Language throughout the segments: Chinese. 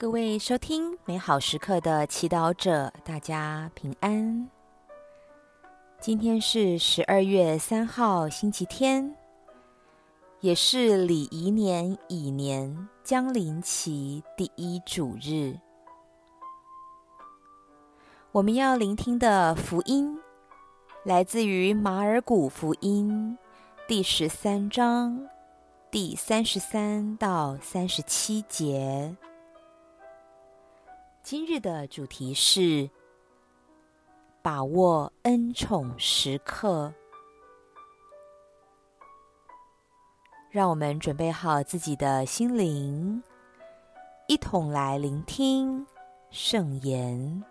各位收听美好时刻的祈祷者，大家平安。今天是十二月三号，星期天，也是礼仪年乙年将临期第一主日。我们要聆听的福音，来自于马尔谷福音第十三章第三十三到三十七节。今日的主题是把握恩宠时刻，让我们准备好自己的心灵，一同来聆听圣言。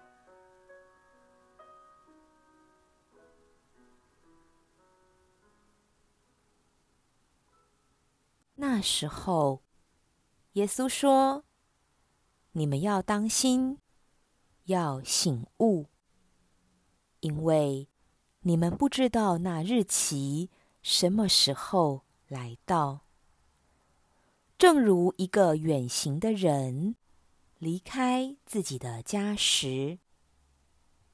那时候，耶稣说。你们要当心，要醒悟，因为你们不知道那日期什么时候来到。正如一个远行的人离开自己的家时，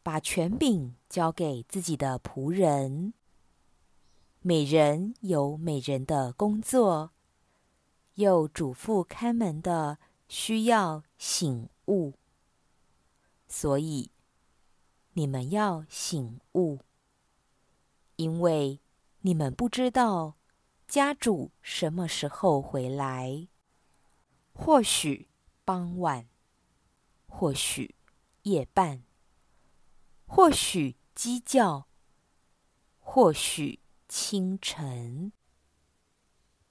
把权柄交给自己的仆人，每人有每人的工作，又嘱咐看门的。需要醒悟，所以你们要醒悟，因为你们不知道家主什么时候回来，或许傍晚，或许夜半，或许鸡叫，或许清晨，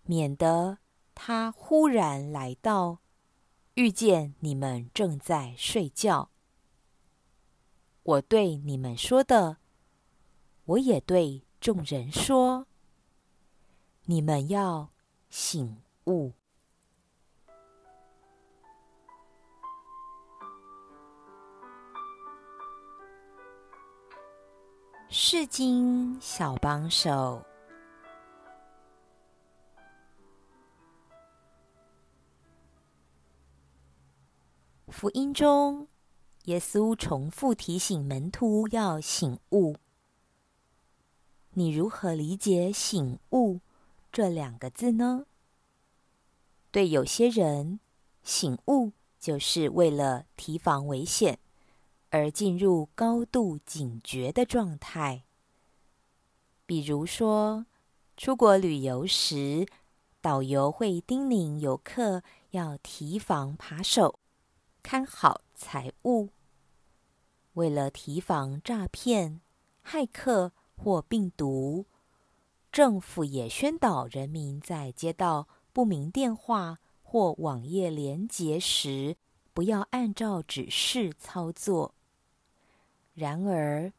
免得他忽然来到。遇见你们正在睡觉，我对你们说的，我也对众人说：你们要醒悟。释经小帮手。福音中，耶稣重复提醒门徒要醒悟。你如何理解“醒悟”这两个字呢？对有些人，醒悟就是为了提防危险而进入高度警觉的状态。比如说，出国旅游时，导游会叮咛游客要提防扒手。看好财物。为了提防诈骗、骇客或病毒，政府也宣导人民在接到不明电话或网页连结时，不要按照指示操作。然而，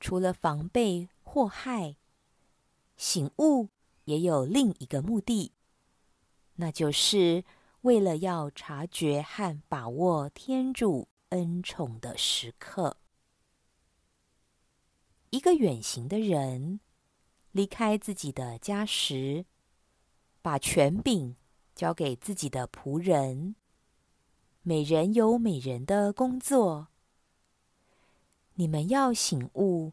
除了防备祸害，醒悟也有另一个目的，那就是。为了要察觉和把握天主恩宠的时刻，一个远行的人离开自己的家时，把权柄交给自己的仆人，每人有每人的工作。你们要醒悟，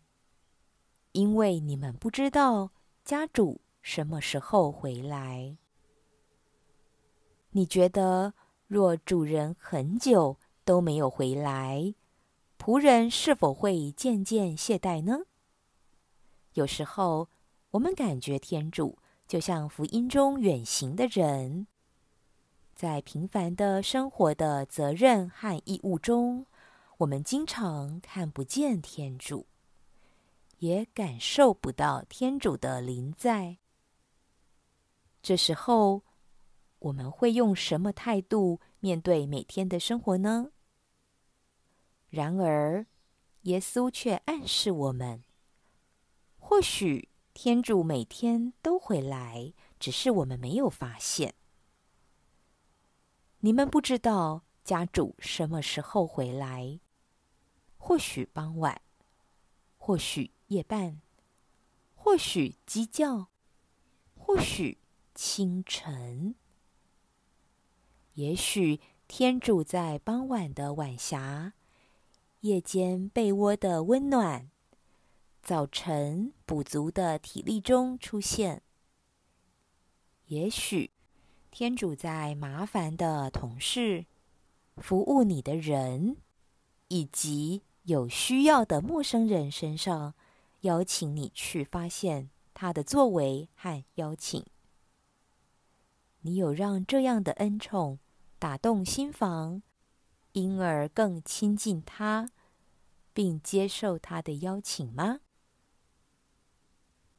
因为你们不知道家主什么时候回来。你觉得，若主人很久都没有回来，仆人是否会渐渐懈怠呢？有时候，我们感觉天主就像福音中远行的人，在平凡的生活的责任和义务中，我们经常看不见天主，也感受不到天主的临在。这时候，我们会用什么态度面对每天的生活呢？然而，耶稣却暗示我们：或许天主每天都会来，只是我们没有发现。你们不知道家主什么时候回来，或许傍晚，或许夜半，或许鸡叫，或许清晨。也许天主在傍晚的晚霞、夜间被窝的温暖、早晨补足的体力中出现。也许天主在麻烦的同事、服务你的人，以及有需要的陌生人身上，邀请你去发现他的作为和邀请。你有让这样的恩宠打动心房，因而更亲近他，并接受他的邀请吗？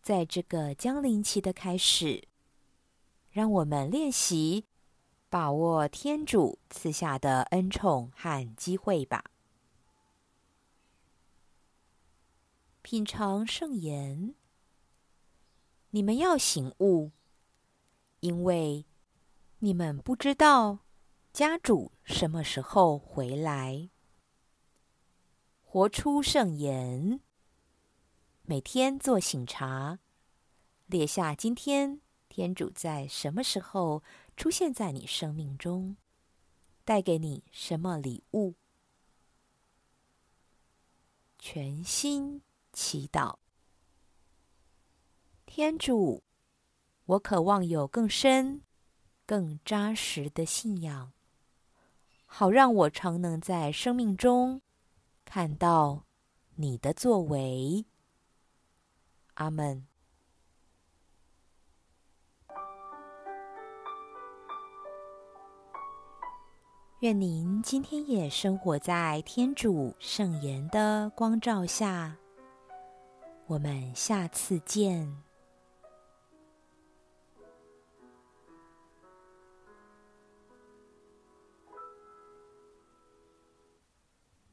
在这个降临期的开始，让我们练习把握天主赐下的恩宠和机会吧。品尝圣言，你们要醒悟，因为。你们不知道家主什么时候回来。活出圣言，每天做醒察，列下今天天主在什么时候出现在你生命中，带给你什么礼物。全心祈祷，天主，我渴望有更深。更扎实的信仰，好让我常能在生命中看到你的作为。阿门。愿您今天也生活在天主圣言的光照下。我们下次见。